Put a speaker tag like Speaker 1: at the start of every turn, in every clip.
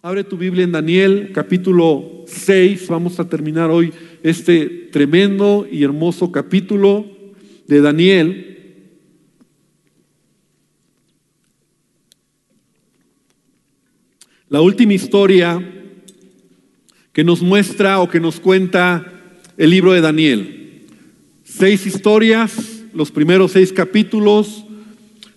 Speaker 1: Abre tu Biblia en Daniel capítulo 6. Vamos a terminar hoy este tremendo y hermoso capítulo de Daniel. La última historia que nos muestra o que nos cuenta el libro de Daniel. Seis historias, los primeros seis capítulos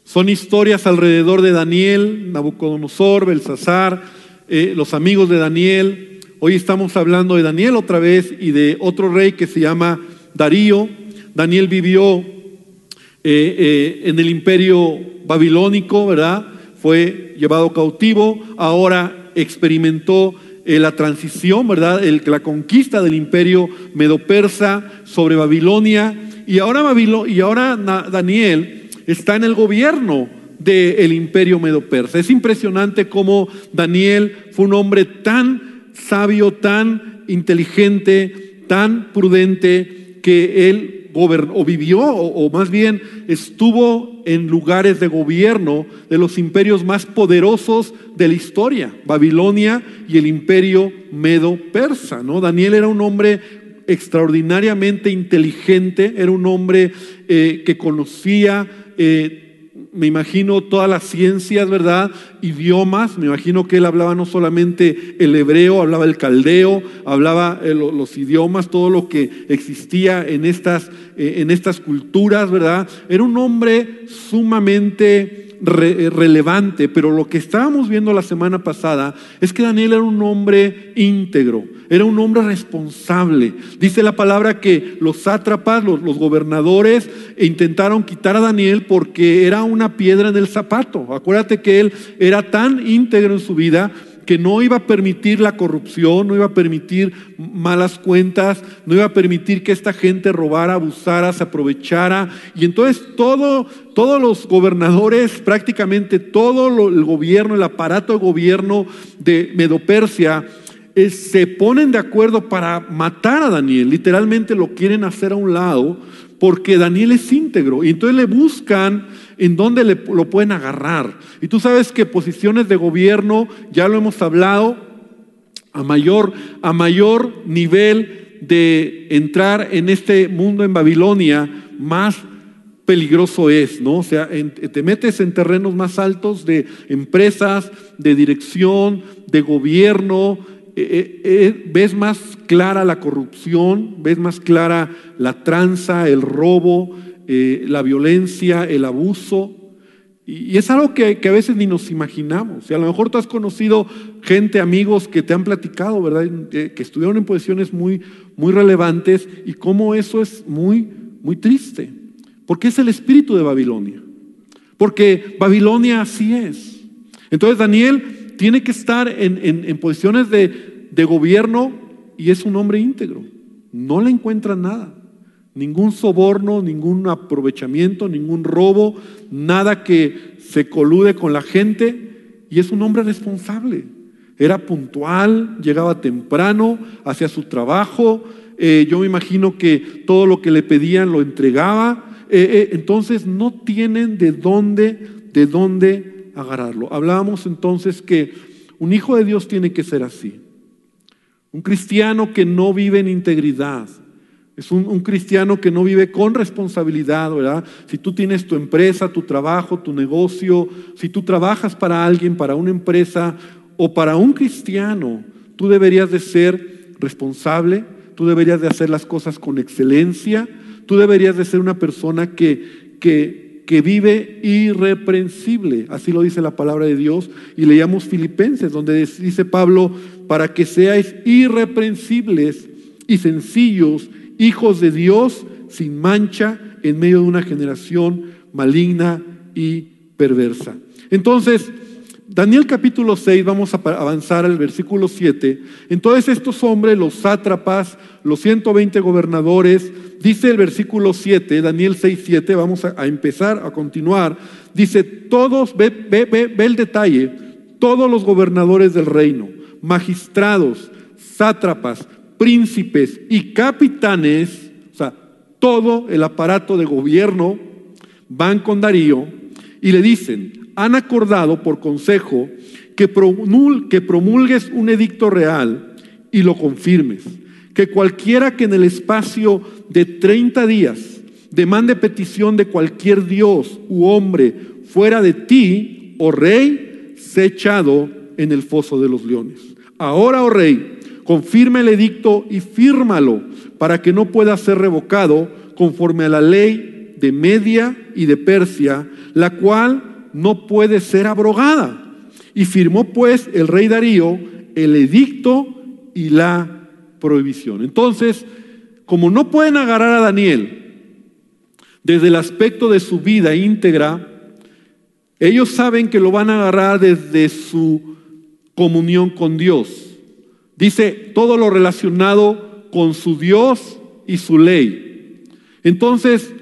Speaker 1: son historias alrededor de Daniel, Nabucodonosor, Belsasar, eh, los amigos de Daniel. Hoy estamos hablando de Daniel otra vez y de otro rey que se llama Darío. Daniel vivió eh, eh, en el imperio babilónico, ¿verdad? Fue llevado cautivo, ahora experimentó la transición, ¿verdad? El, la conquista del imperio medo-persa sobre Babilonia. Y ahora, y ahora Daniel está en el gobierno del imperio medo-persa. Es impresionante cómo Daniel fue un hombre tan sabio, tan inteligente, tan prudente, que él gobernó, o vivió, o, más bien estuvo en lugares de gobierno de los imperios más poderosos de la historia, Babilonia y el imperio medo-persa. ¿no? Daniel era un hombre extraordinariamente inteligente, era un hombre eh, que conocía eh, me imagino todas las ciencias, ¿verdad? Idiomas, me imagino que él hablaba no solamente el hebreo, hablaba el caldeo, hablaba eh, los idiomas, todo lo que existía en estas, eh, en estas culturas, ¿verdad? Era un hombre sumamente eh, relevante, pero lo que estábamos viendo la semana pasada es que Daniel era un hombre íntegro, era un hombre responsable. Dice la palabra que los sátrapas, los, los gobernadores, intentaron quitar a Daniel porque era una piedra en el zapato. Acuérdate que él era tan íntegro en su vida que no iba a permitir la corrupción, no iba a permitir malas cuentas, no iba a permitir que esta gente robara, abusara, se aprovechara. Y entonces todo, todos los gobernadores, prácticamente todo el gobierno, el aparato de gobierno de Medopersia, eh, se ponen de acuerdo para matar a Daniel. Literalmente lo quieren hacer a un lado porque Daniel es íntegro. Y entonces le buscan en dónde lo pueden agarrar. Y tú sabes que posiciones de gobierno, ya lo hemos hablado, a mayor, a mayor nivel de entrar en este mundo en Babilonia, más peligroso es, ¿no? O sea, te metes en terrenos más altos de empresas, de dirección, de gobierno, eh, eh, eh, ves más clara la corrupción, ves más clara la tranza, el robo, la violencia, el abuso. Y, es algo que, a veces ni nos imaginamos. Y a lo mejor tú has conocido gente, amigos que te han platicado, ¿verdad? Que estudiaron en posiciones muy, muy relevantes y cómo eso es muy, muy triste. Porque es el espíritu de Babilonia. Porque Babilonia así es. Entonces Daniel tiene que estar en, posiciones de, de gobierno y es un hombre íntegro. No le encuentra nada. Ningún soborno, ningún aprovechamiento, ningún robo, nada que se colude con la gente. Y es un hombre responsable. Era puntual, llegaba temprano, hacía su trabajo. Eh, yo me imagino que todo lo que le pedían lo entregaba. Eh, eh, entonces no tienen de dónde, de dónde agarrarlo. Hablábamos entonces que un hijo de Dios tiene que ser así. Un cristiano que no vive en integridad, es un, cristiano que no vive con responsabilidad, ¿verdad? Si tú tienes tu empresa, tu trabajo, tu negocio, si tú trabajas para alguien, para una empresa o para un cristiano, tú deberías de ser responsable, tú deberías de hacer las cosas con excelencia, tú deberías de ser una persona que, que, que vive irreprensible, así lo dice la palabra de Dios, y leíamos Filipenses, donde dice Pablo, para que seáis irreprensibles y sencillos hijos de Dios sin mancha en medio de una generación maligna y perversa. Entonces, Daniel capítulo 6, vamos a avanzar al versículo 7. Entonces estos hombres, los sátrapas, los 120 gobernadores, dice el versículo 7, Daniel 6, 7, vamos a, empezar, a continuar, dice, todos, ve, ve, ve, ve el detalle, todos los gobernadores del reino, magistrados, sátrapas, príncipes y capitanes, o sea, todo el aparato de gobierno, van con Darío y le dicen, han acordado por consejo que que, promulgues un edicto real y lo confirmes. Que cualquiera que en el espacio de 30 días demande petición de cualquier dios u hombre fuera de ti, oh rey, sea echado en el foso de los leones. Ahora, oh rey, confirma el edicto y fírmalo para que no pueda ser revocado conforme a la ley de Media y de Persia, la cual no puede ser abrogada. Y firmó pues el rey Darío el edicto y la prohibición. Entonces, como no pueden agarrar a Daniel desde el aspecto de su vida íntegra, ellos saben que lo van a agarrar desde su comunión con Dios. Dice todo lo relacionado con su Dios y su ley. Entonces,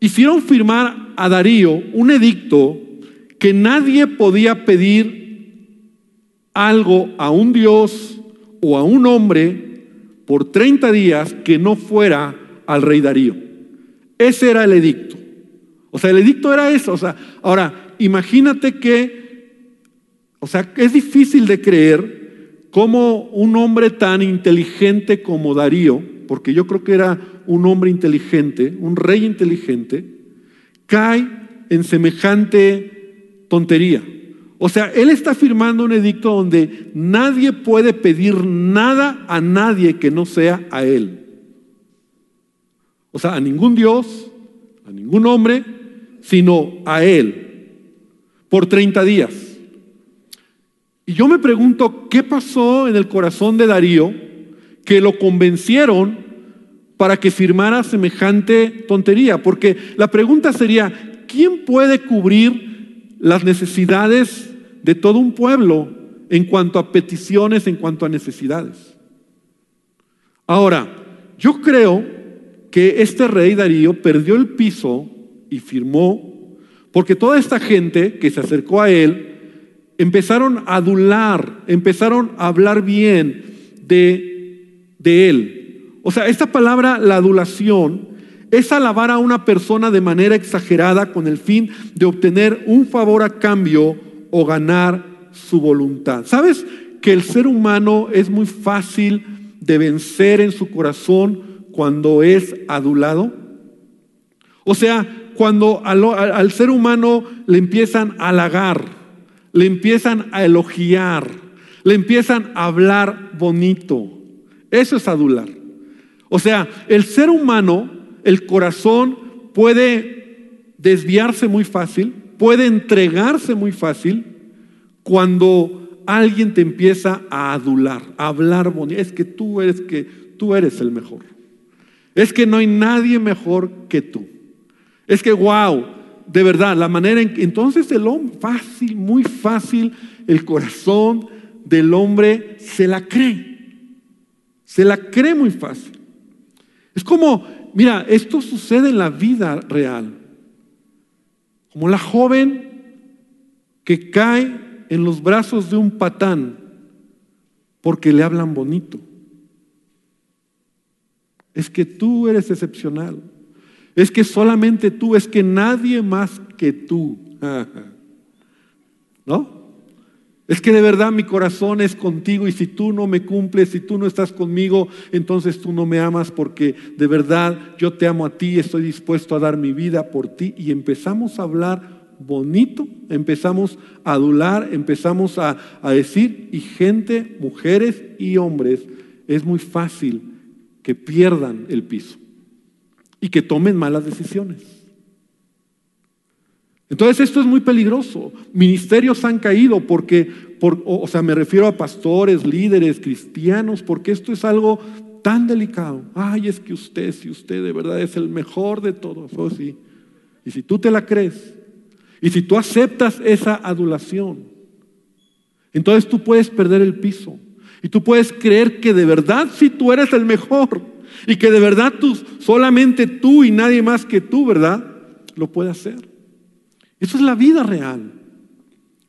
Speaker 1: hicieron firmar a Darío un edicto que nadie podía pedir algo a un Dios o a un hombre por 30 días que no fuera al rey Darío. Ese era el edicto. O sea, el edicto era eso. O sea, ahora, imagínate que, o sea, es difícil de creer cómo un hombre tan inteligente como Darío, porque yo creo que era un hombre inteligente, un rey inteligente, cae en semejante tontería. O sea, él está firmando un edicto donde nadie puede pedir nada a nadie que no sea a él. O sea, a ningún Dios, a ningún hombre, sino a él, por 30 días. Y yo me pregunto, ¿qué pasó en el corazón de Darío que lo convencieron para que firmara semejante tontería? Porque la pregunta sería, ¿quién puede cubrir las necesidades de todo un pueblo en cuanto a peticiones, en cuanto a necesidades. Ahora, yo creo que este rey Darío perdió el piso y firmó, porque toda esta gente que se acercó a él empezaron a adular, empezaron a hablar bien de, de él. O sea, esta palabra, la adulación, es alabar a una persona de manera exagerada con el fin de obtener un favor a cambio o ganar su voluntad. ¿Sabes que el ser humano es muy fácil de vencer en su corazón cuando es adulado? O sea, cuando al, ser humano le empiezan a halagar, le empiezan a elogiar, le empiezan a hablar bonito. Eso es adular. O sea, el ser humano el corazón puede desviarse muy fácil, puede entregarse muy fácil cuando alguien te empieza a adular, a hablar bonito. Es que tú eres que tú eres el mejor. Es que no hay nadie mejor que tú. Es que wow, de verdad, la manera en que entonces el hombre fácil, muy fácil, el corazón del hombre se la cree. Se la cree muy fácil. Es como Mira, esto sucede en la vida real. Como la joven que cae en los brazos de un patán porque le hablan bonito. Es que tú eres excepcional. Es que solamente tú, es que nadie más que tú. ¿No? Es que de verdad mi corazón es contigo y si tú no me cumples, si tú no estás conmigo, entonces tú no me amas porque de verdad yo te amo a ti, estoy dispuesto a dar mi vida por ti. Y empezamos a hablar bonito, empezamos a adular, empezamos a, a decir, y gente, mujeres y hombres, es muy fácil que pierdan el piso y que tomen malas decisiones. Entonces esto es muy peligroso. Ministerios han caído porque, por, o sea, me refiero a pastores, líderes, cristianos, porque esto es algo tan delicado. Ay, es que usted, si usted de verdad es el mejor de todos, oh, sí. Y si tú te la crees, y si tú aceptas esa adulación, entonces tú puedes perder el piso. Y tú puedes creer que de verdad si tú eres el mejor. Y que de verdad tú, solamente tú y nadie más que tú, ¿verdad? Lo puede hacer. Eso es la vida real.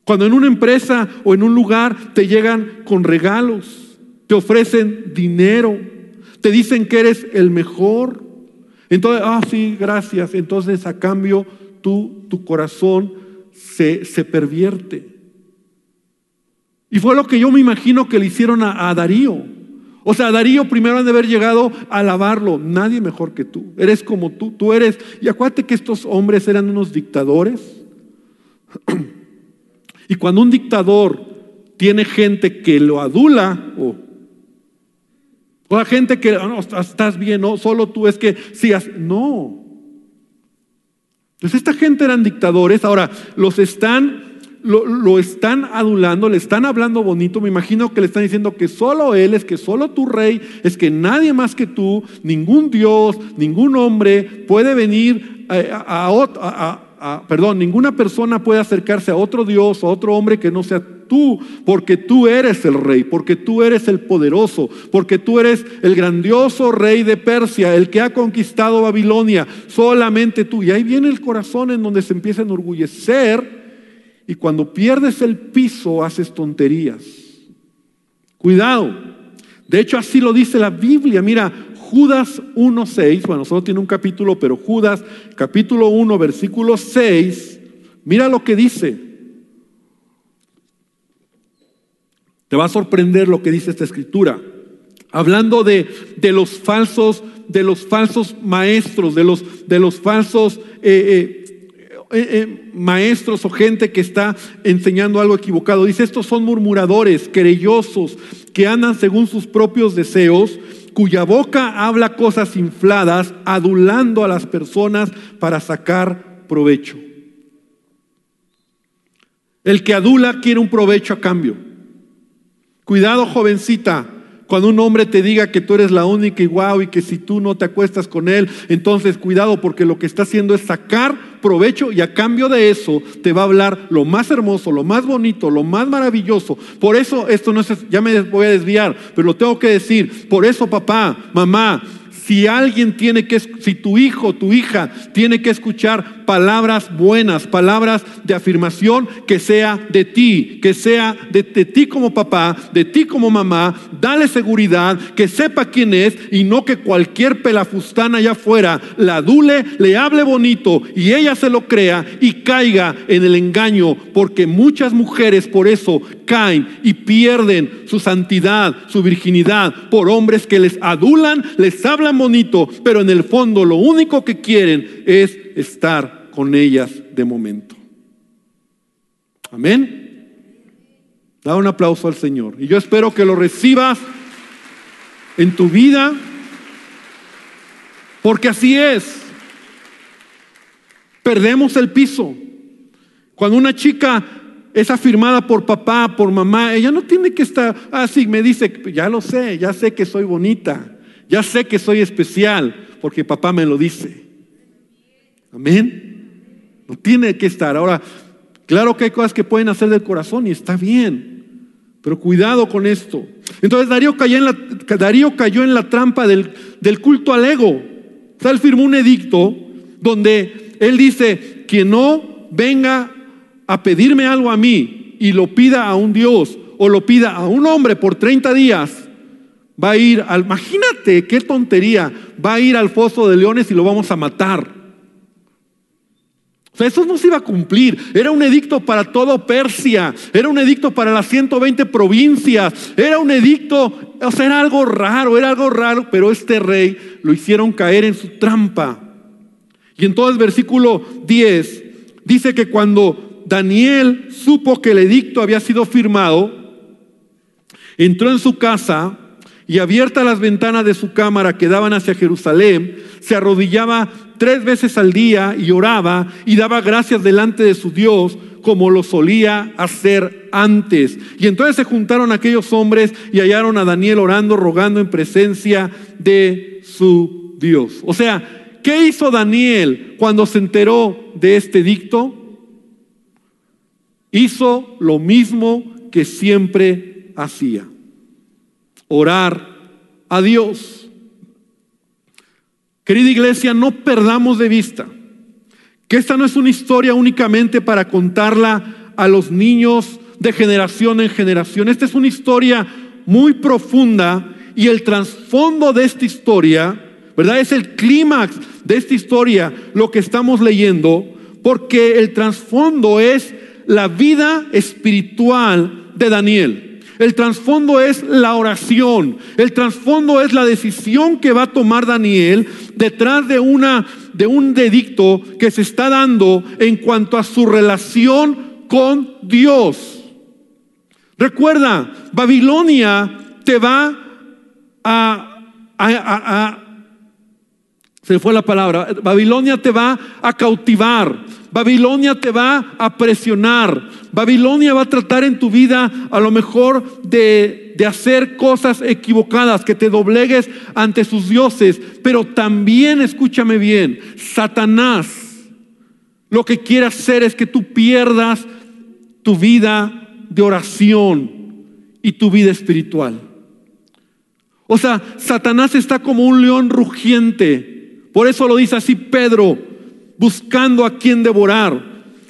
Speaker 1: Cuando en una empresa o en un lugar te llegan con regalos, te ofrecen dinero, te dicen que eres el mejor. Entonces, ah, sí, gracias. Entonces, a cambio, tu corazón se, se pervierte. Y fue lo que yo me imagino que le hicieron a, Darío. O sea, Darío primero han de haber llegado a alabarlo. Nadie mejor que tú. Eres como tú. Tú eres. Y acuérdate que estos hombres eran unos dictadores. Y cuando un dictador tiene gente que lo adula, o, la gente que, ah, no, estás bien, no, solo tú es que sí, no. Entonces esta gente eran dictadores, ahora los están lo, están adulando, le están hablando bonito, me imagino que le están diciendo que solo Él es, que solo tu rey, es que nadie más que tú, ningún Dios, ningún hombre puede venir a, a, perdón, ninguna persona puede acercarse a otro Dios, a otro hombre que no sea tú, porque tú eres el rey, porque tú eres el poderoso, porque tú eres el grandioso rey de Persia, el que ha conquistado Babilonia, solamente tú. Y ahí viene el corazón en donde se empieza a enorgullecer y cuando pierdes el piso haces tonterías. Cuidado. De hecho, así lo dice la Biblia. Mira, Judas 1.6, bueno, solo tiene un capítulo, pero Judas capítulo 1, versículo 6, mira lo que dice. Te va a sorprender lo que dice esta escritura. Hablando de, de los falsos, de los falsos maestros, de los, de los falsos eh, eh, eh, maestros o gente que está enseñando algo equivocado. Dice, estos son murmuradores, querellosos, que andan según sus propios deseos, cuya boca habla cosas infladas, adulando a las personas para sacar provecho. El que adula quiere un provecho a cambio. Cuidado, jovencita, cuando un hombre te diga que tú eres la única y guau y que si tú no te acuestas con él, entonces cuidado porque lo que está haciendo es sacar provecho y a cambio de eso te va a hablar lo más hermoso, lo más bonito, lo más maravilloso. Por eso esto no es, ya me voy a desviar, pero lo tengo que decir. Por eso papá, mamá, si alguien tiene que, si tu hijo, tu hija tiene que escuchar palabras buenas, palabras de afirmación, que sea de ti, que sea de, ti como papá, de ti como mamá, dale seguridad, que sepa quién es y no que cualquier pelafustana allá afuera la adule, le hable bonito y ella se lo crea y caiga en el engaño, porque muchas mujeres por eso caen y pierden su santidad, su virginidad, por hombres que les adulan, les hablan bonito, pero en el fondo lo único que quieren es estar con ellas de momento. Amén. Da un aplauso al Señor. Y yo espero que lo recibas en tu vida, porque así es. Perdemos el piso. Cuando una chica es afirmada por papá, por mamá, ella no tiene que estar así, me dice, ya lo sé, ya sé que soy bonita, ya sé que soy especial, porque papá me lo dice. Amén. No tiene que estar. Ahora, claro que hay cosas que pueden hacer del corazón y está bien, pero cuidado con esto. Entonces Darío cayó en la, trampa del, del culto al ego. O sea, él firmó un edicto donde él dice, que no venga a pedirme algo a mí y lo pida a un Dios o lo pida a un hombre por 30 días, va a ir al, imagínate qué tontería, va a ir al foso de leones y lo vamos a matar eso no se iba a cumplir. Era un edicto para todo Persia. Era un edicto para las 120 provincias. Era un edicto, o sea, era algo raro, era algo raro, pero este rey lo hicieron caer en su trampa. Y entonces versículo 10 dice que cuando Daniel supo que el edicto había sido firmado, entró en su casa y abiertas las ventanas de su cámara que daban hacia Jerusalén, se arrodillaba tres veces al día y oraba y daba gracias delante de su Dios como lo solía hacer antes. Y entonces se juntaron aquellos hombres y hallaron a Daniel orando, rogando en presencia de su Dios. O sea, ¿qué hizo Daniel cuando se enteró de este dicto? Hizo lo mismo que siempre hacía, orar a Dios. Querida iglesia, no perdamos de vista que esta no es una historia únicamente para contarla a los niños de generación en generación. Esta es una historia muy profunda y el trasfondo de esta historia, ¿verdad? Es el clímax de esta historia, lo que estamos leyendo, porque el trasfondo es la vida espiritual de Daniel. El trasfondo es la oración. El trasfondo es la decisión que va a tomar Daniel detrás de, una, de un dedicto que se está dando en cuanto a su relación con Dios. Recuerda, Babilonia te va a, a, se fue la palabra, Babilonia te va a cautivar, Babilonia te va a presionar. Babilonia va a tratar en tu vida a lo mejor de, de, hacer cosas equivocadas, que te doblegues ante sus dioses. Pero también, escúchame bien, Satanás lo que quiere hacer es que tú pierdas tu vida de oración y tu vida espiritual. O sea, Satanás está como un león rugiente. Por eso lo dice así Pedro buscando a quien devorar.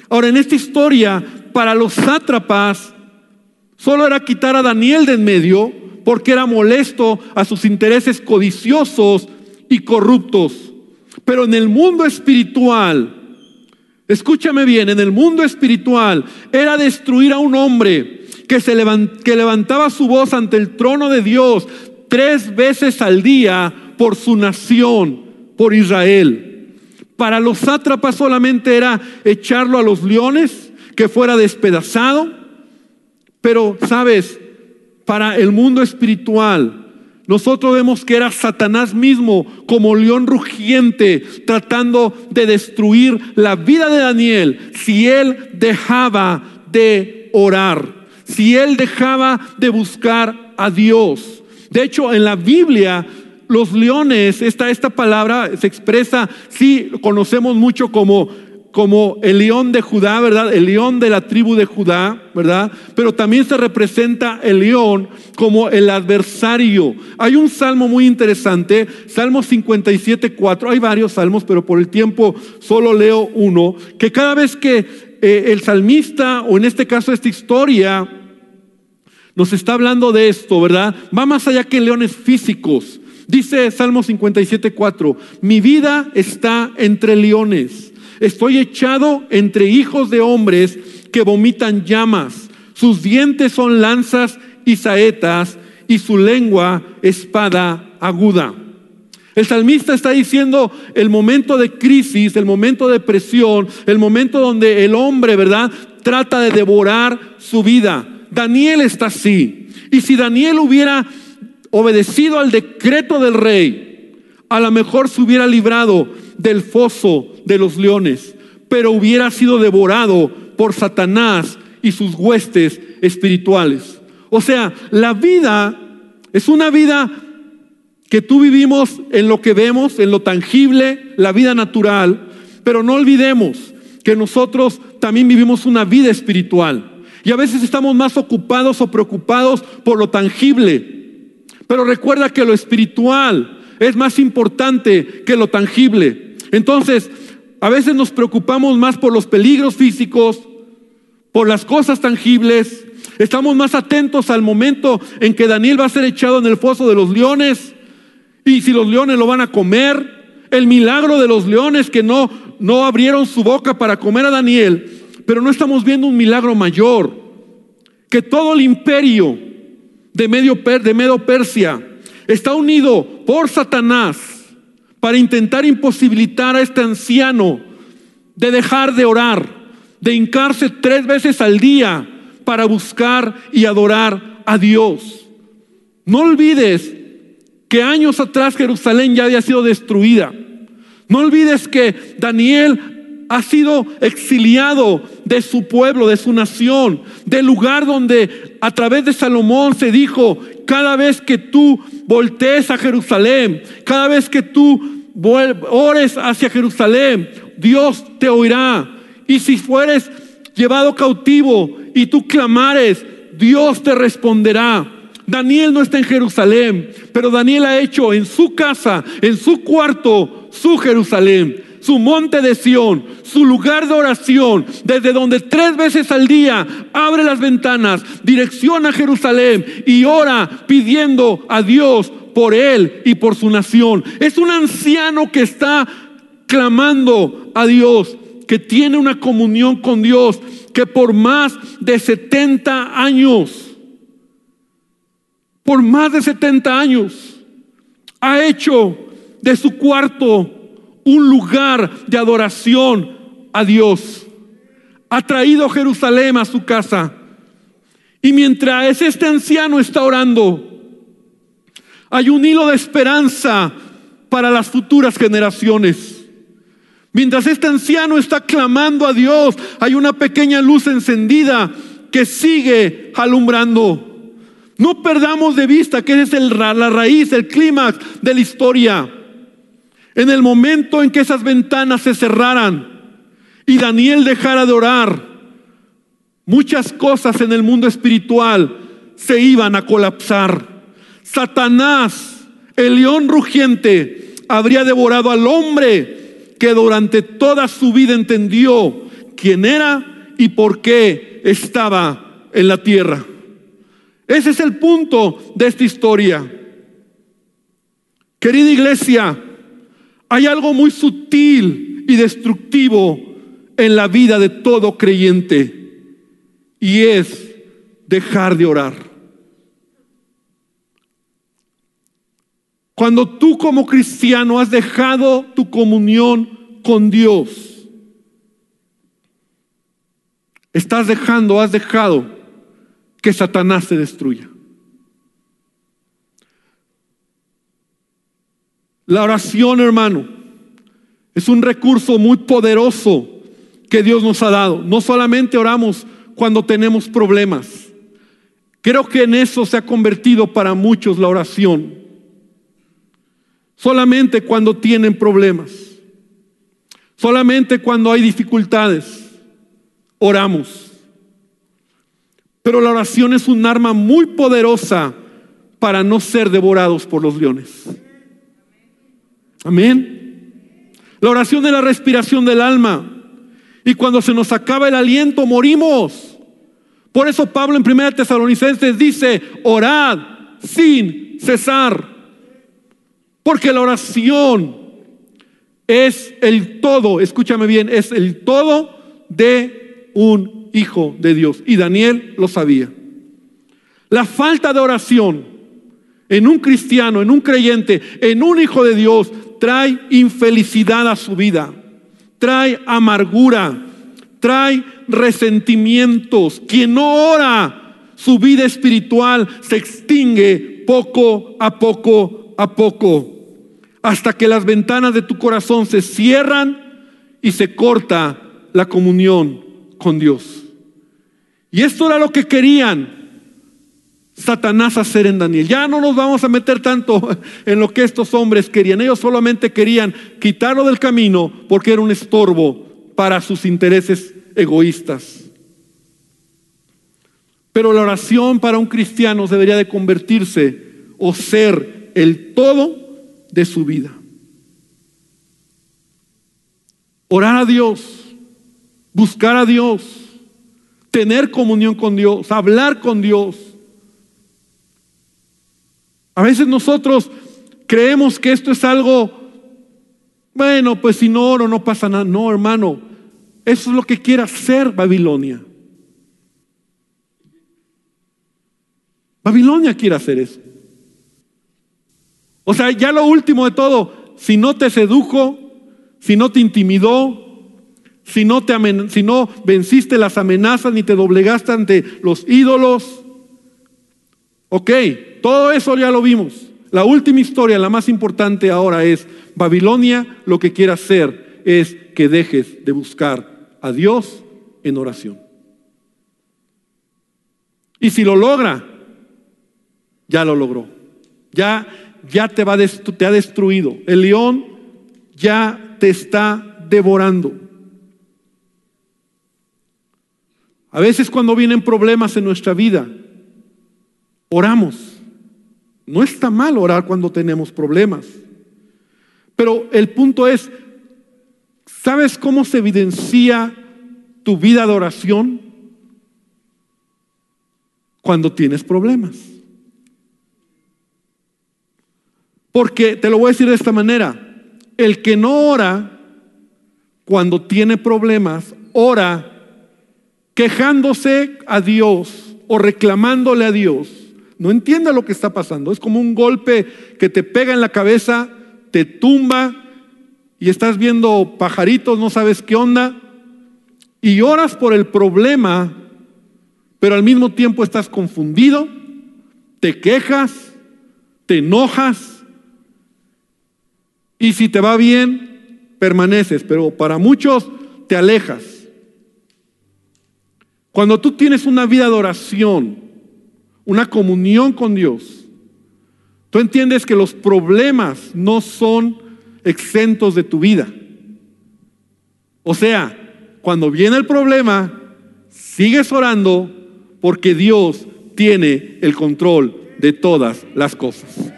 Speaker 1: Ahora, en esta historia, para los sátrapas, solo era quitar a Daniel de en medio porque era molesto a sus intereses codiciosos y corruptos. Pero en el mundo espiritual, escúchame bien, en el mundo espiritual era destruir a un hombre que, se que levantaba su voz ante el trono de Dios tres veces al día por su nación, por Israel. Para los sátrapas solamente era echarlo a los leones, que fuera despedazado. Pero, ¿sabes? Para el mundo espiritual, nosotros vemos que era Satanás mismo como león rugiente tratando de destruir la vida de Daniel si él dejaba de orar, si él dejaba de buscar a Dios. De hecho, en la Biblia los leones, esta, esta palabra se expresa, sí, conocemos mucho como, como el león de Judá, ¿verdad? El león de la tribu de Judá, ¿verdad? Pero también se representa el león como el adversario. Hay un salmo muy interesante, Salmo 57, 4. Hay varios salmos, pero por el tiempo solo leo uno, que cada vez que eh, el salmista, o en este caso esta historia, nos está hablando de esto, ¿verdad? Va más allá que leones físicos. Dice Salmo 57, 4, mi vida está entre leones, estoy echado entre hijos de hombres que vomitan llamas, sus dientes son lanzas y saetas y su lengua espada aguda. El salmista está diciendo el momento de crisis, el momento de presión, el momento donde el hombre, ¿verdad?, trata de devorar su vida. Daniel está así. Y si Daniel hubiera obedecido al decreto del rey, a lo mejor se hubiera librado del foso de los leones, pero hubiera sido devorado por Satanás y sus huestes espirituales. O sea, la vida es una vida que tú vivimos en lo que vemos, en lo tangible, la vida natural, pero no olvidemos que nosotros también vivimos una vida espiritual. Y a veces estamos más ocupados o preocupados por lo tangible, pero recuerda que lo espiritual es más importante que lo tangible. Entonces, a veces nos preocupamos más por los peligros físicos, por las cosas tangibles. Estamos más atentos al momento en que Daniel va a ser echado en el foso de los leones y si los leones lo van a comer. El milagro de los leones que no, no abrieron su boca para comer a Daniel. Pero no estamos viendo un milagro mayor. Que todo el imperio de, medio de Persia está unido por Satanás para intentar imposibilitar a este anciano de dejar de orar, de hincarse tres veces al día para buscar y adorar a Dios. No olvides que años atrás Jerusalén ya había sido destruida. No olvides que Daniel ha sido exiliado de su pueblo, de su nación, del lugar donde a través de Salomón se dijo, cada vez que tú voltees a Jerusalén, cada vez que tú ores hacia Jerusalén, Dios te oirá. Y si fueres llevado cautivo y tú clamares, Dios te responderá. Daniel no está en Jerusalén, pero Daniel ha hecho en su casa, en su cuarto, su Jerusalén su monte de Sión, su lugar de oración, desde donde tres veces al día abre las ventanas, dirección a Jerusalén y ora pidiendo a Dios por él y por su nación. Es un anciano que está clamando a Dios, que tiene una comunión con Dios, que por más de 70 años, por más de 70 años, ha hecho de su cuarto un lugar de adoración a Dios. Ha traído Jerusalén a su casa. Y mientras este anciano está orando, hay un hilo de esperanza para las futuras generaciones. Mientras este anciano está clamando a Dios, hay una pequeña luz encendida que sigue alumbrando. No perdamos de vista que es la raíz, el clímax de la historia. En el momento en que esas ventanas se cerraran y Daniel dejara de orar, muchas cosas en el mundo espiritual se iban a colapsar. Satanás, el león rugiente, habría devorado al hombre que durante toda su vida entendió quién era y por qué estaba en la tierra. Ese es el punto de esta historia. Querida iglesia, hay algo muy sutil y destructivo en la vida de todo creyente y es dejar de orar. Cuando tú como cristiano has dejado tu comunión con Dios, estás dejando, has dejado que Satanás se destruya. La oración, hermano, es un recurso muy poderoso que Dios nos ha dado. No solamente oramos cuando tenemos problemas. Creo que en eso se ha convertido para muchos la oración. Solamente cuando tienen problemas. Solamente cuando hay dificultades. Oramos. Pero la oración es un arma muy poderosa para no ser devorados por los leones. Amén. La oración es la respiración del alma. Y cuando se nos acaba el aliento, morimos. Por eso Pablo en 1 Tesalonicenses dice, orad sin cesar. Porque la oración es el todo, escúchame bien, es el todo de un hijo de Dios. Y Daniel lo sabía. La falta de oración en un cristiano, en un creyente, en un hijo de Dios, trae infelicidad a su vida, trae amargura, trae resentimientos. Quien no ora, su vida espiritual se extingue poco a poco a poco, hasta que las ventanas de tu corazón se cierran y se corta la comunión con Dios. Y esto era lo que querían Satanás hacer en Daniel. Ya no nos vamos a meter tanto en lo que estos hombres querían. Ellos solamente querían quitarlo del camino porque era un estorbo para sus intereses egoístas. Pero la oración para un cristiano debería de convertirse o ser el todo de su vida. Orar a Dios, buscar a Dios, tener comunión con Dios, hablar con Dios. A veces nosotros creemos que esto es algo, bueno, pues si no oro no pasa nada. No, hermano, eso es lo que quiere hacer Babilonia. Babilonia quiere hacer eso. O sea, ya lo último de todo, si no te sedujo, si no te intimidó, si no, te si no venciste las amenazas ni te doblegaste ante los ídolos. Ok, todo eso ya lo vimos. La última historia, la más importante ahora es Babilonia lo que quiere hacer es que dejes de buscar a Dios en oración. Y si lo logra, ya lo logró. Ya, ya te, va, te ha destruido. El león ya te está devorando. A veces cuando vienen problemas en nuestra vida, oramos. No está mal orar cuando tenemos problemas. Pero el punto es, ¿sabes cómo se evidencia tu vida de oración? Cuando tienes problemas. Porque te lo voy a decir de esta manera, el que no ora cuando tiene problemas, ora quejándose a Dios o reclamándole a Dios, no entiende lo que está pasando. Es como un golpe que te pega en la cabeza, te tumba y estás viendo pajaritos, no sabes qué onda, y oras por el problema, pero al mismo tiempo estás confundido, te quejas, te enojas, y si te va bien, permaneces, pero para muchos te alejas. Cuando tú tienes una vida de oración, una comunión con Dios, tú entiendes que los problemas no son exentos de tu vida. O sea, cuando viene el problema, sigues orando porque Dios tiene el control de todas las cosas.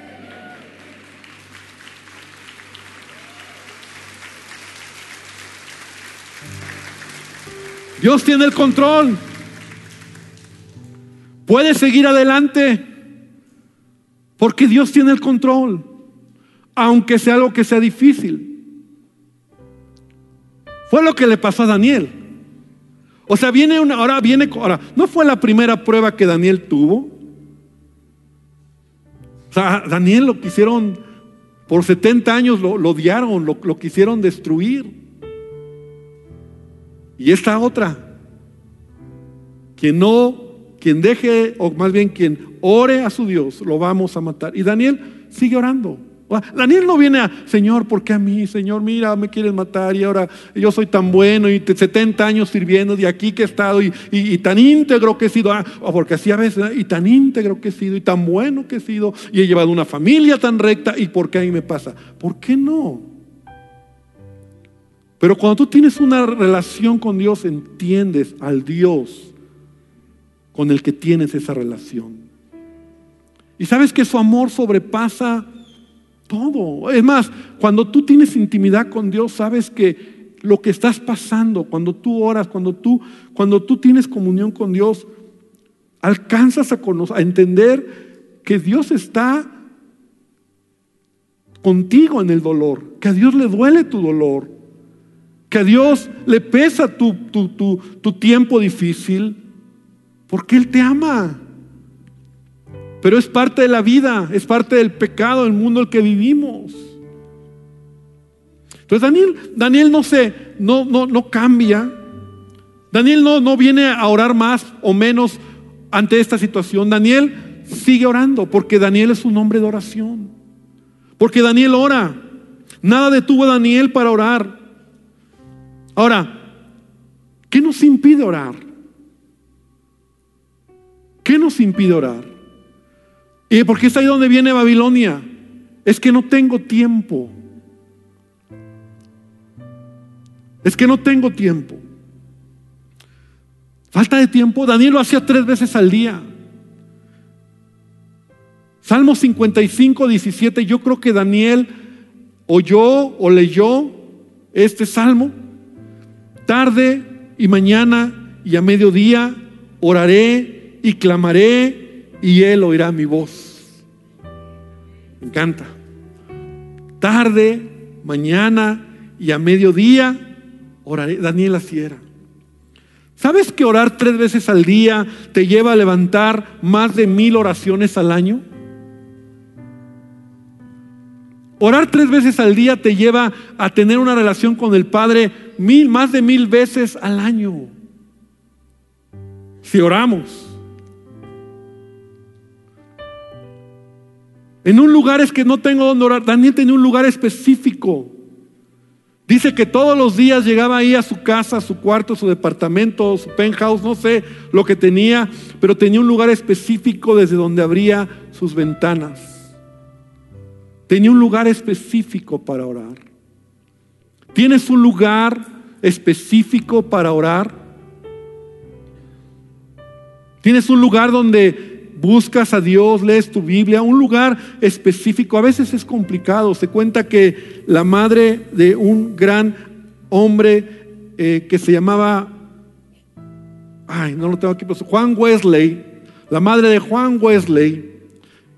Speaker 1: Dios tiene el control. Puedes seguir adelante porque Dios tiene el control, aunque sea algo que sea difícil. Fue lo que le pasó a Daniel. O sea, viene una, ahora viene, ahora, ¿no fue la primera prueba que Daniel tuvo? O sea, Daniel lo quisieron, por 70 años lo, odiaron, lo, quisieron destruir. Y esta otra, quien no, quien deje, o más bien quien ore a su Dios, lo vamos a matar. Y Daniel sigue orando. Daniel no viene a, Señor, ¿por qué a mí? Señor, mira, me quieres matar y ahora yo soy tan bueno y 70 años sirviendo de aquí que he estado y, tan íntegro que he sido, ah, porque así a veces, y tan íntegro que he sido y tan bueno que he sido y he llevado una familia tan recta y ¿por qué a mí me pasa? ¿Por qué no? Pero cuando tú tienes una relación con Dios, entiendes al Dios con el que tienes esa relación. Y sabes que su amor sobrepasa todo. Es más, cuando tú tienes intimidad con Dios, sabes que lo que estás pasando, cuando tú oras, cuando tú, cuando tú tienes comunión con Dios, alcanzas a, conocer, a entender que Dios está contigo en el dolor, que a Dios le duele tu dolor, que a Dios le pesa tu, tu, tiempo difícil, porque Él te ama. Pero es parte de la vida, es parte del pecado, del mundo en el que vivimos. Entonces Daniel, Daniel no se, no, no, no cambia. Daniel no, no viene a orar más o menos ante esta situación. Daniel sigue orando porque Daniel es un hombre de oración. Porque Daniel ora. Nada detuvo a Daniel para orar. Ahora, ¿qué nos impide orar? ¿Qué nos impide orar? ¿Y por qué es ahí donde viene Babilonia? Es que no tengo tiempo. Es que no tengo tiempo. Falta de tiempo. Daniel lo hacía tres veces al día. Salmo 55, 17. Yo creo que Daniel oyó o leyó este salmo Tarde y mañana y a mediodía oraré y clamaré y Él oirá mi voz. Me encanta. Tarde, mañana y a mediodía oraré. Daniel Sierra. ¿Sabes que orar tres veces al día te lleva a levantar más de mil oraciones al año? Orar tres veces al día te lleva a tener una relación con el Padre mil, más de mil veces al año. Si oramos. En un lugar es que no tengo donde orar. Daniel tenía un lugar específico. Dice que todos los días llegaba ahí a su casa, a su cuarto, su departamento, su penthouse, no sé lo que tenía, pero tenía un lugar específico desde donde abría sus ventanas. Tenía un lugar específico para orar. ¿Tienes un lugar específico para orar? ¿Tienes un lugar donde buscas a Dios, lees tu Biblia? Un lugar específico. A veces es complicado. Se cuenta que la madre de un gran hombre eh, que se llamaba, ay, no lo tengo aquí, pero Juan Wesley, la madre de Juan Wesley,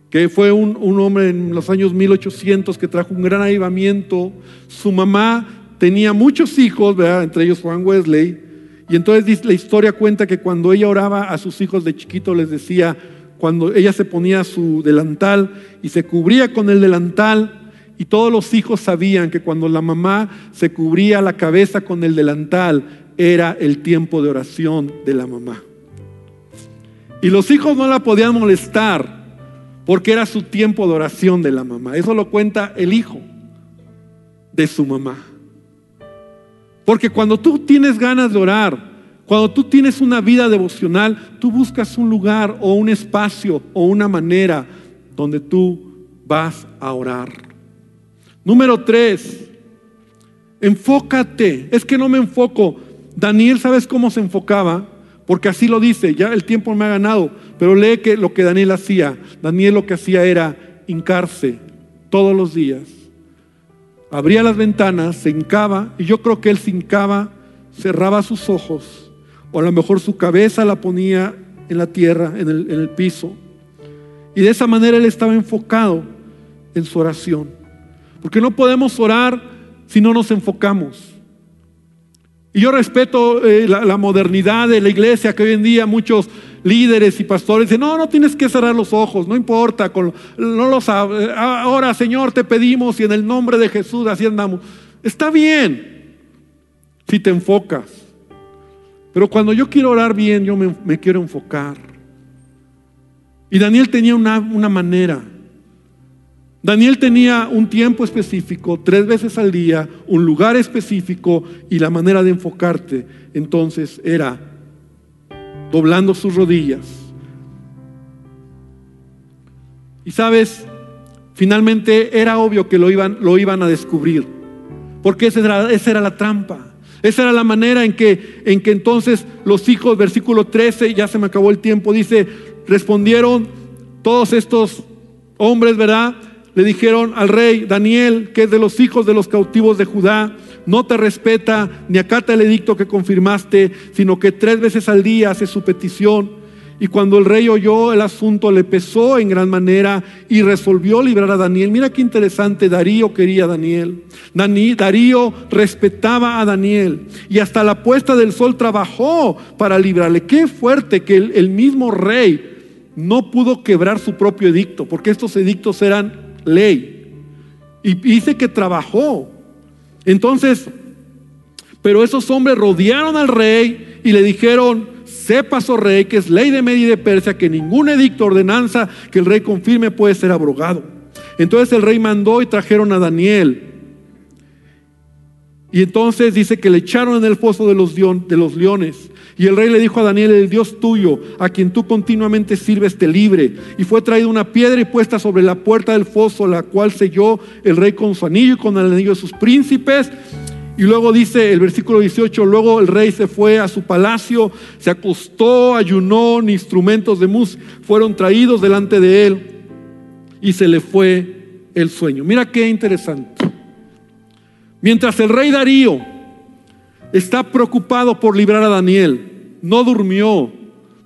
Speaker 1: que fue un, hombre en los años 1800 que trajo un gran avivamiento. Su mamá tenía muchos hijos, entre ellos Juan Wesley, Y entonces la historia cuenta que cuando ella oraba a sus hijos de chiquito les decía, cuando ella se ponía su delantal y se cubría con el delantal, y todos los hijos sabían que cuando la mamá se cubría la cabeza con el delantal, era el tiempo de oración de la mamá. Y los hijos no la podían molestar porque era su tiempo de oración de la mamá. Eso lo cuenta el hijo de su mamá. Porque cuando tú tienes ganas de orar, cuando tú tienes una vida devocional, tú buscas un lugar o un espacio o una manera donde tú vas a orar. Número tres, enfócate. Es que no me enfoco. Daniel, ¿sabes cómo se enfocaba? Porque así lo dice, ya el tiempo me ha ganado, pero lee que lo que Daniel hacía. Daniel lo que hacía era hincarse todos los días. Abría las ventanas, se hincaba, y yo creo que él se hincaba, cerraba sus ojos, o a lo mejor su cabeza la ponía en la tierra, en el, piso. Y de esa manera él estaba enfocado en su oración. Porque no podemos orar si no nos enfocamos. Y yo respeto eh, la, modernidad de la iglesia, que hoy en día muchos líderes y pastores dicen, no, no tienes que cerrar los ojos, no importa, con, no los, ahora Señor te pedimos y en el nombre de Jesús así andamos. Está bien si te enfocas, pero cuando yo quiero orar bien, yo me, quiero enfocar. Y Daniel tenía una, una manera Daniel tenía un tiempo específico, tres veces al día, un lugar específico y la manera de enfocarte entonces era doblando sus rodillas. Y sabes, finalmente era obvio que lo iban, lo iban a descubrir, porque esa era, esa era la trampa. Esa era la manera en que, en que entonces los hijos, versículo 13, ya se me acabó el tiempo, dice, respondieron todos estos hombres, ¿verdad? le dijeron al rey Daniel, que es de los hijos de los cautivos de Judá, no te respeta ni acata el edicto que confirmaste, sino que tres veces al día hace su petición. Y cuando el rey oyó el asunto, le pesó en gran manera y resolvió librar a Daniel. Mira qué interesante, Darío quería a Daniel. Darío respetaba a Daniel y hasta la puesta del sol trabajó para librarle. Qué fuerte que el, el mismo rey no pudo quebrar su propio edicto, porque estos edictos eran ley. Y dice que trabajó. Entonces, pero esos hombres rodearon al rey y le dijeron, sepas, oh rey, que es ley de Media y de Persia, que ningún edicto, ordenanza que el rey confirme puede ser abrogado. Entonces el rey mandó y trajeron a Daniel. Y entonces dice que le echaron en el foso de los, de los leones. Y el rey le dijo a Daniel, el Dios tuyo, a quien tú continuamente sirves, te libre. Y fue traída una piedra y puesta sobre la puerta del foso, la cual selló el rey con su anillo y con el anillo de sus príncipes. Y luego dice el versículo 18, luego el rey se fue a su palacio, se acostó, ayunó, instrumentos de música fueron traídos delante de él y se le fue el sueño. Mira qué interesante. Mientras el rey Darío está preocupado por librar a Daniel. No durmió,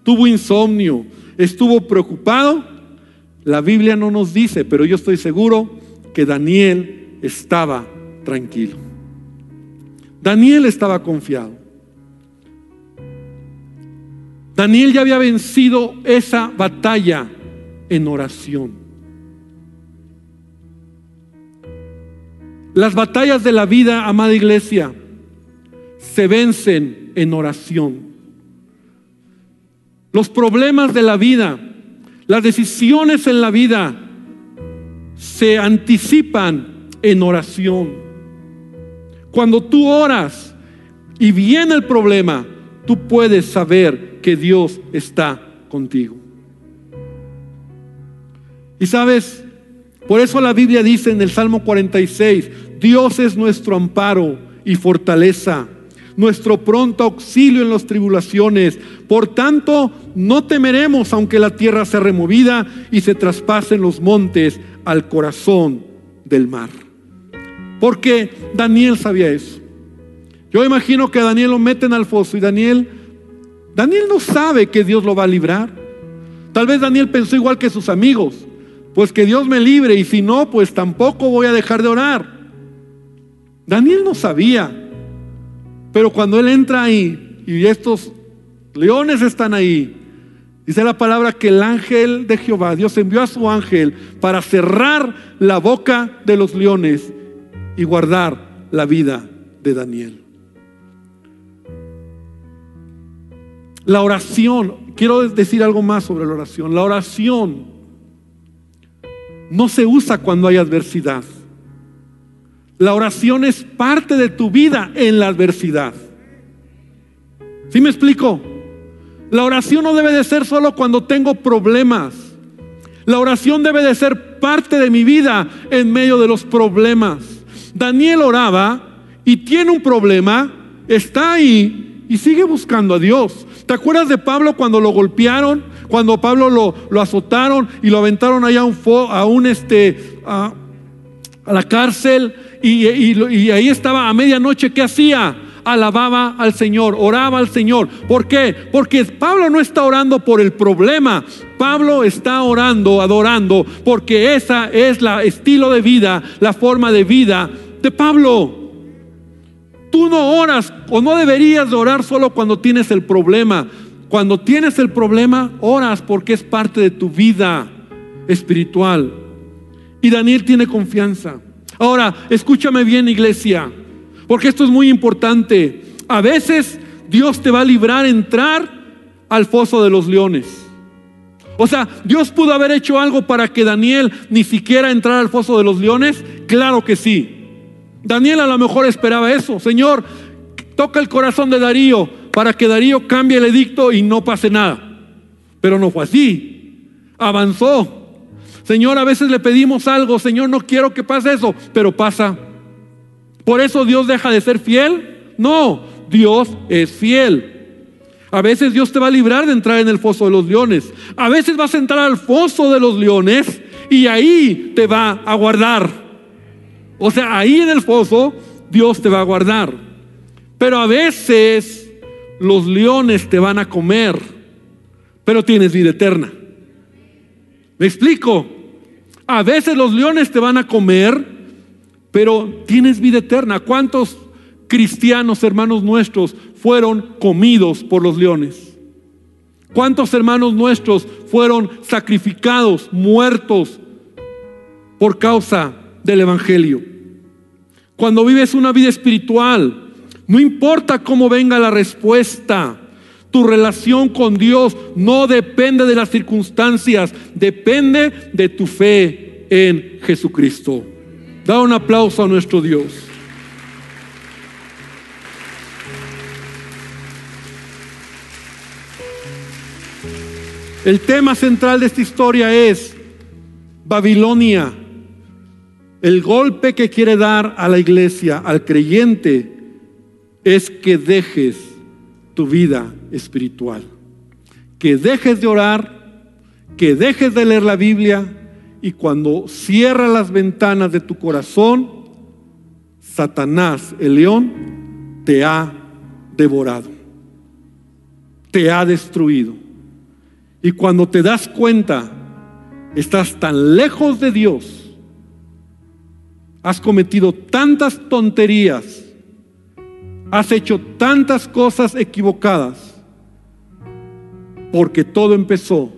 Speaker 1: tuvo insomnio, estuvo preocupado. La Biblia no nos dice, pero yo estoy seguro que Daniel estaba tranquilo. Daniel estaba confiado. Daniel ya había vencido esa batalla en oración. Las batallas de la vida, amada iglesia, se vencen en oración. Los problemas de la vida, las decisiones en la vida se anticipan en oración. Cuando tú oras y viene el problema, tú puedes saber que Dios está contigo. Y sabes, por eso la Biblia dice en el Salmo 46, Dios es nuestro amparo y fortaleza nuestro pronto auxilio en las tribulaciones. Por tanto, no temeremos aunque la tierra sea removida y se traspasen los montes al corazón del mar. Porque Daniel sabía eso. Yo imagino que Daniel lo meten al foso y Daniel, Daniel no sabe que Dios lo va a librar. Tal vez Daniel pensó igual que sus amigos, pues que Dios me libre y si no, pues tampoco voy a dejar de orar. Daniel no sabía pero cuando él entra ahí y estos leones están ahí. Dice la palabra que el ángel de Jehová, Dios envió a su ángel para cerrar la boca de los leones y guardar la vida de Daniel. La oración, quiero decir algo más sobre la oración. La oración no se usa cuando hay adversidad. La oración es parte de tu vida en la adversidad. ¿Sí me explico? La oración no debe de ser solo cuando tengo problemas. La oración debe de ser parte de mi vida en medio de los problemas. Daniel oraba y tiene un problema, está ahí y sigue buscando a Dios. ¿Te acuerdas de Pablo cuando lo golpearon? Cuando Pablo lo, lo azotaron y lo aventaron allá a un, a un este, a, la cárcel y, y ahí estaba a medianoche, ¿qué hacía? alababa al Señor, oraba al Señor. ¿Por qué? Porque Pablo no está orando por el problema. Pablo está orando, adorando, porque esa es la estilo de vida, la forma de vida de Pablo. Tú no oras o no deberías de orar solo cuando tienes el problema. Cuando tienes el problema, oras porque es parte de tu vida espiritual. Y Daniel tiene confianza. Ahora, escúchame bien, iglesia, porque esto es muy importante. A veces Dios te va a librar entrar al foso de los leones. O sea, ¿Dios pudo haber hecho algo para que Daniel ni siquiera entrara al foso de los leones? Claro que sí. Daniel a lo mejor esperaba eso. Señor, toca el corazón de Darío para que Darío cambie el edicto y no pase nada. Pero no fue así. Avanzó. Señor, a veces le pedimos algo, Señor, no quiero que pase eso, pero pasa. Por eso Dios deja de ser fiel. No, Dios es fiel. A veces Dios te va a librar de entrar en el foso de los leones. A veces vas a entrar al foso de los leones y ahí te va a guardar. O sea, ahí en el foso Dios te va a guardar. Pero a veces los leones te van a comer, pero tienes vida eterna. ¿Me explico? A veces los leones te van a comer, pero tienes vida eterna. ¿Cuántos cristianos, hermanos nuestros, fueron comidos por los leones? ¿Cuántos hermanos nuestros fueron sacrificados, muertos por causa del Evangelio. Cuando vives una vida espiritual, no importa cómo venga la respuesta, tu relación con Dios no depende de las circunstancias, depende de tu fe en Jesucristo. Da un aplauso a nuestro Dios. El tema central de esta historia es Babilonia el golpe que quiere dar a la iglesia, al creyente, es que dejes tu vida espiritual. Que dejes de orar, que dejes de leer la Biblia y cuando cierra las ventanas de tu corazón, Satanás, el león, te ha devorado, te ha destruido. Y cuando te das cuenta, estás tan lejos de Dios Has cometido tantas tonterías. Has hecho tantas cosas equivocadas. Porque todo empezó.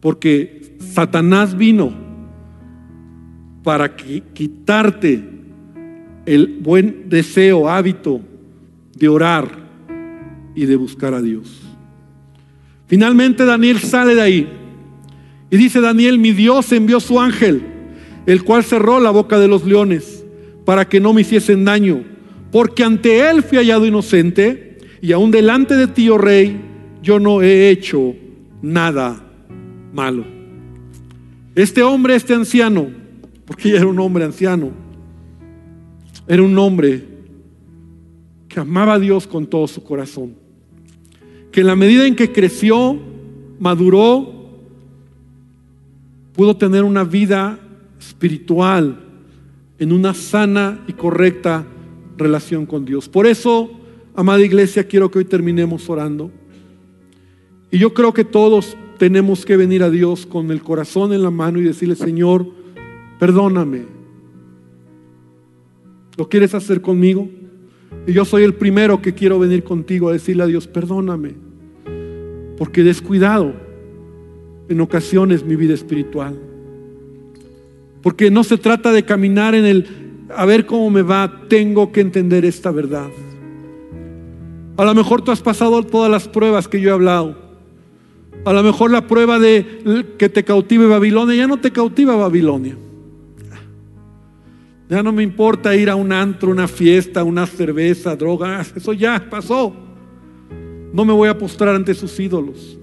Speaker 1: Porque Satanás vino para quitarte el buen deseo, hábito de orar y de buscar a Dios. Finalmente Daniel sale de ahí y dice Daniel, mi Dios envió su ángel el cual cerró la boca de los leones para que no me hiciesen daño, porque ante él fui hallado inocente y aún delante de ti, oh rey, yo no he hecho nada malo. Este hombre, este anciano, porque ya era un hombre anciano, era un hombre que amaba a Dios con todo su corazón, que en la medida en que creció, maduró, pudo tener una vida espiritual en una sana y correcta relación con Dios. Por eso, amada iglesia, quiero que hoy terminemos orando. Y yo creo que todos tenemos que venir a Dios con el corazón en la mano y decirle, Señor, perdóname. ¿Lo quieres hacer conmigo? Y yo soy el primero que quiero venir contigo a decirle a Dios, perdóname, porque he descuidado en ocasiones mi vida espiritual. Porque no se trata de caminar en el, a ver cómo me va, tengo que entender esta verdad. A lo mejor tú has pasado todas las pruebas que yo he hablado. A lo mejor la prueba de que te cautive Babilonia ya no te cautiva Babilonia. Ya no me importa ir a un antro, una fiesta, una cerveza, droga. Eso ya pasó. No me voy a postrar ante sus ídolos.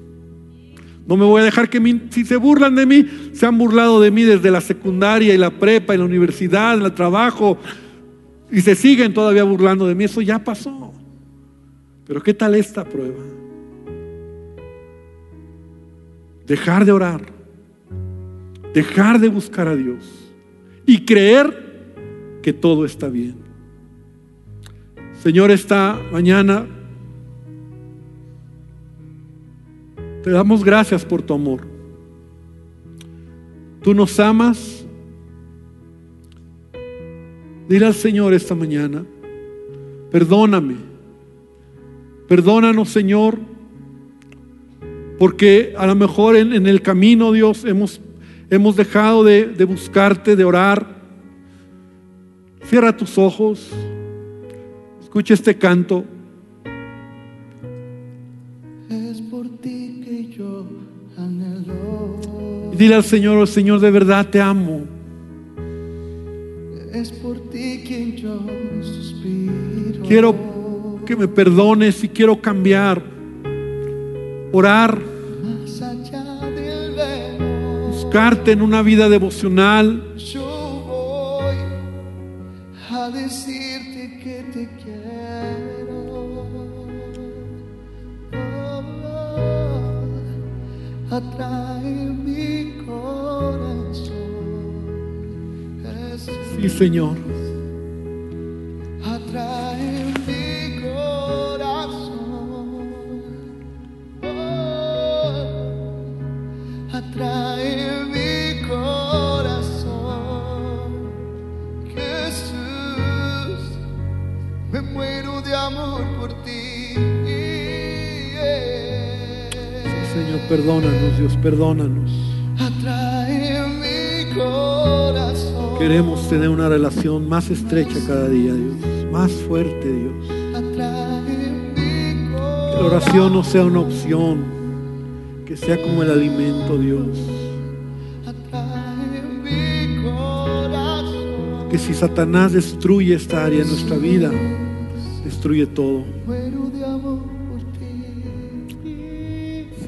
Speaker 1: No me voy a dejar que si se burlan de mí, se han burlado de mí desde la secundaria y la prepa y la universidad, en el trabajo, y se siguen todavía burlando de mí. Eso ya pasó. Pero ¿qué tal esta prueba? Dejar de orar, dejar de buscar a Dios y creer que todo está bien. Señor, esta mañana te damos gracias por tu amor. Tú nos amas. Dile al Señor esta mañana, perdóname. Perdónanos, Señor porque a lo mejor en, el camino, Dios, hemos, hemos dejado de, de buscarte, de orar. Cierra tus ojos. Escucha este canto. Y dile al Señor, oh Señor, de verdad te amo.
Speaker 2: Es por ti quien yo suspiro.
Speaker 1: Quiero que me perdones y quiero cambiar orar,
Speaker 2: Más allá del velo,
Speaker 1: buscarte en una vida devocional,
Speaker 2: yo voy a decirte que te quiero. Oh, atrae mi
Speaker 1: Sí Señor.
Speaker 2: atrae mi corazón. Oh, atrae mi corazón. Jesús, me muero de amor por ti.
Speaker 1: Señor, perdónanos, Dios, perdónanos. Queremos tener una relación más estrecha cada día, Dios, más fuerte, Dios. Que la oración no sea una opción, que sea como el alimento, Dios. Que si Satanás destruye esta área en nuestra vida, destruye todo.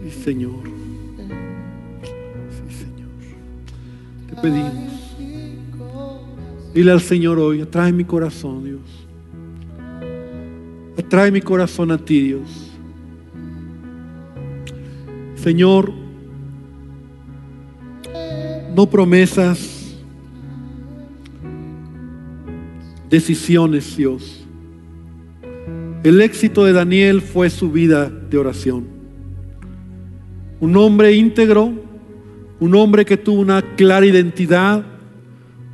Speaker 1: Sí, Señor. Sí, Señor. Te pedimos. Dile al Señor hoy, atrae mi corazón, Dios. Atrae mi corazón a ti, Dios. Señor, no promesas, decisiones, Dios. El éxito de Daniel fue su vida de oración. Un hombre íntegro, un hombre que tuvo una clara identidad,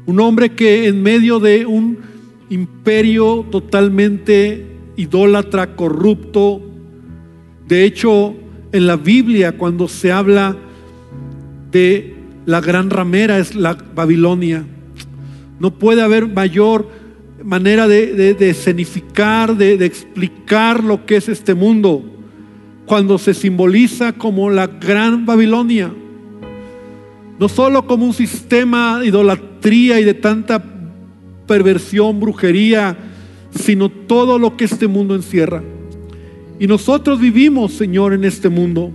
Speaker 1: un hombre que en medio de un imperio totalmente idólatra, corrupto, de hecho en la Biblia cuando se habla de la gran ramera es la Babilonia. No puede haber mayor manera de, de, de escenificar, de, de explicar lo que es este mundo cuando se simboliza como la gran Babilonia. No solo como un sistema de y de tanta perversión, brujería, sino todo lo que este mundo encierra. Y nosotros vivimos, Señor, en este mundo.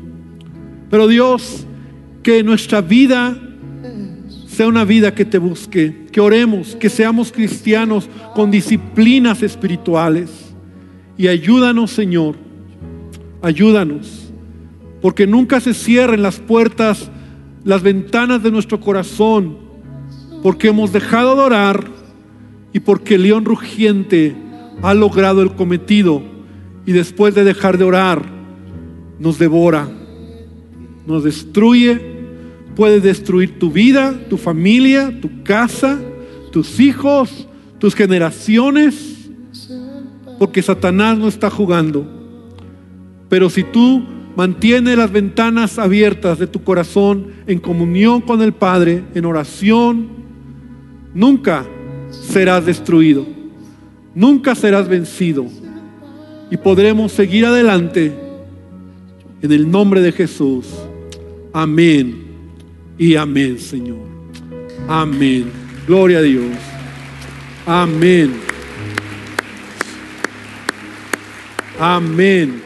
Speaker 1: Pero Dios, que nuestra vida sea una vida que te busque, que oremos, que seamos cristianos con disciplinas espirituales. Y ayúdanos, Señor, ayúdanos, porque nunca se cierren las puertas, las ventanas de nuestro corazón, porque hemos dejado de orar y porque el león rugiente ha logrado el cometido y después de dejar de orar nos devora, nos destruye, puede destruir tu vida, tu familia, tu casa, tus hijos, tus generaciones. porque Satanás no está jugando. Pero si tú mantienes las ventanas abiertas de tu corazón en comunión con el Padre, en oración, nunca serás destruido, nunca serás vencido y podremos seguir adelante en el nombre de Jesús. Amén y amén, Señor. Amén. Gloria a Dios. Amén. Amén.